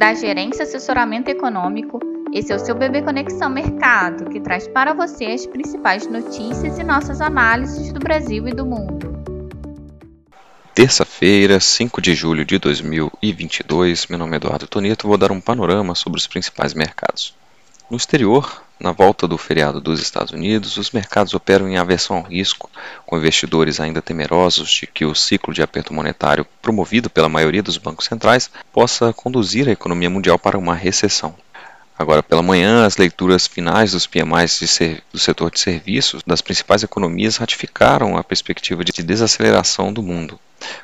da Gerência Assessoramento Econômico. Esse é o seu Bebê Conexão Mercado, que traz para você as principais notícias e nossas análises do Brasil e do mundo. Terça-feira, 5 de julho de 2022, meu nome é Eduardo Toneto vou dar um panorama sobre os principais mercados. No exterior, na volta do feriado dos Estados Unidos, os mercados operam em aversão ao risco, com investidores ainda temerosos de que o ciclo de aperto monetário promovido pela maioria dos bancos centrais possa conduzir a economia mundial para uma recessão. Agora pela manhã, as leituras finais dos PMIs de do setor de serviços das principais economias ratificaram a perspectiva de desaceleração do mundo.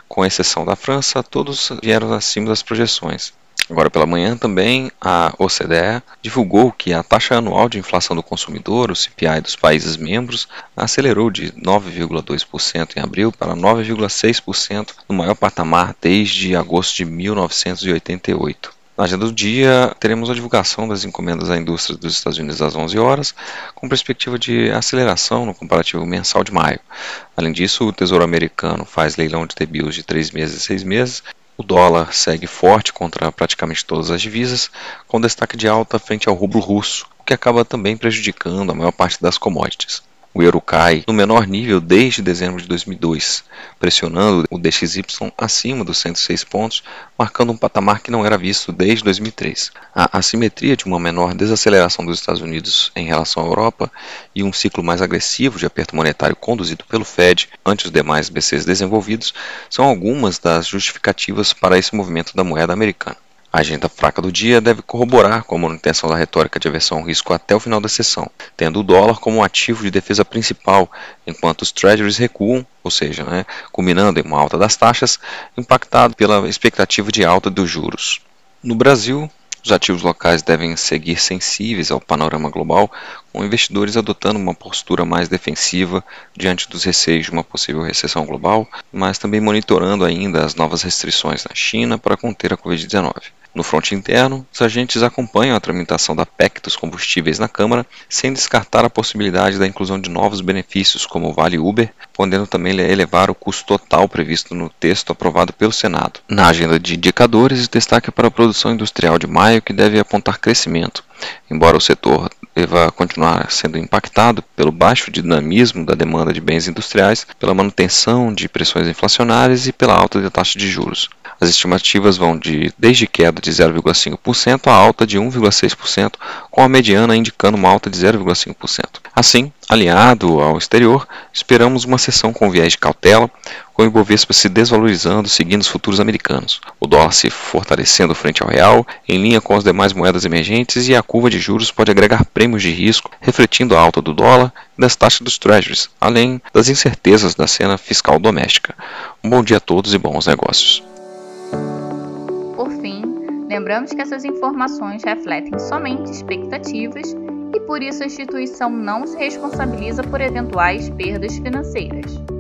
Com exceção da França, todos vieram acima das projeções. Agora pela manhã também a OCDE divulgou que a taxa anual de inflação do consumidor, o CPI dos países membros, acelerou de 9,2% em abril para 9,6% no maior patamar desde agosto de 1988. Na agenda do dia, teremos a divulgação das encomendas à indústria dos Estados Unidos às 11 horas, com perspectiva de aceleração no comparativo mensal de maio. Além disso, o Tesouro Americano faz leilão de T-bills de 3 meses e 6 meses o dólar segue forte contra praticamente todas as divisas, com destaque de alta frente ao rublo russo, o que acaba também prejudicando a maior parte das commodities. O euro cai no menor nível desde dezembro de 2002, pressionando o DXY acima dos 106 pontos, marcando um patamar que não era visto desde 2003. A assimetria de uma menor desaceleração dos Estados Unidos em relação à Europa e um ciclo mais agressivo de aperto monetário conduzido pelo Fed ante os demais BCs desenvolvidos são algumas das justificativas para esse movimento da moeda americana. A agenda fraca do dia deve corroborar com a manutenção da retórica de aversão ao risco até o final da sessão, tendo o dólar como um ativo de defesa principal, enquanto os treasuries recuam, ou seja, né, culminando em uma alta das taxas, impactado pela expectativa de alta dos juros. No Brasil, os ativos locais devem seguir sensíveis ao panorama global, com investidores adotando uma postura mais defensiva diante dos receios de uma possível recessão global, mas também monitorando ainda as novas restrições na China para conter a Covid-19. No fronte interno, os agentes acompanham a tramitação da PEC dos combustíveis na Câmara, sem descartar a possibilidade da inclusão de novos benefícios, como o Vale Uber, podendo também elevar o custo total previsto no texto aprovado pelo Senado. Na agenda de indicadores, destaque para a produção industrial de maio, que deve apontar crescimento, embora o setor deva continuar sendo impactado pelo baixo dinamismo da demanda de bens industriais, pela manutenção de pressões inflacionárias e pela alta da taxa de juros. As estimativas vão de desde queda de 0,5% a alta de 1,6%, com a mediana indicando uma alta de 0,5%. Assim, alinhado ao exterior, esperamos uma sessão com viés de cautela, com o Ibovespa se desvalorizando seguindo os futuros americanos, o dólar se fortalecendo frente ao real, em linha com as demais moedas emergentes e a curva de juros pode agregar prêmios de risco, refletindo a alta do dólar e das taxas dos treasuries, além das incertezas da cena fiscal doméstica. Um bom dia a todos e bons negócios. Por fim, lembramos que essas informações refletem somente expectativas por isso a instituição não se responsabiliza por eventuais perdas financeiras.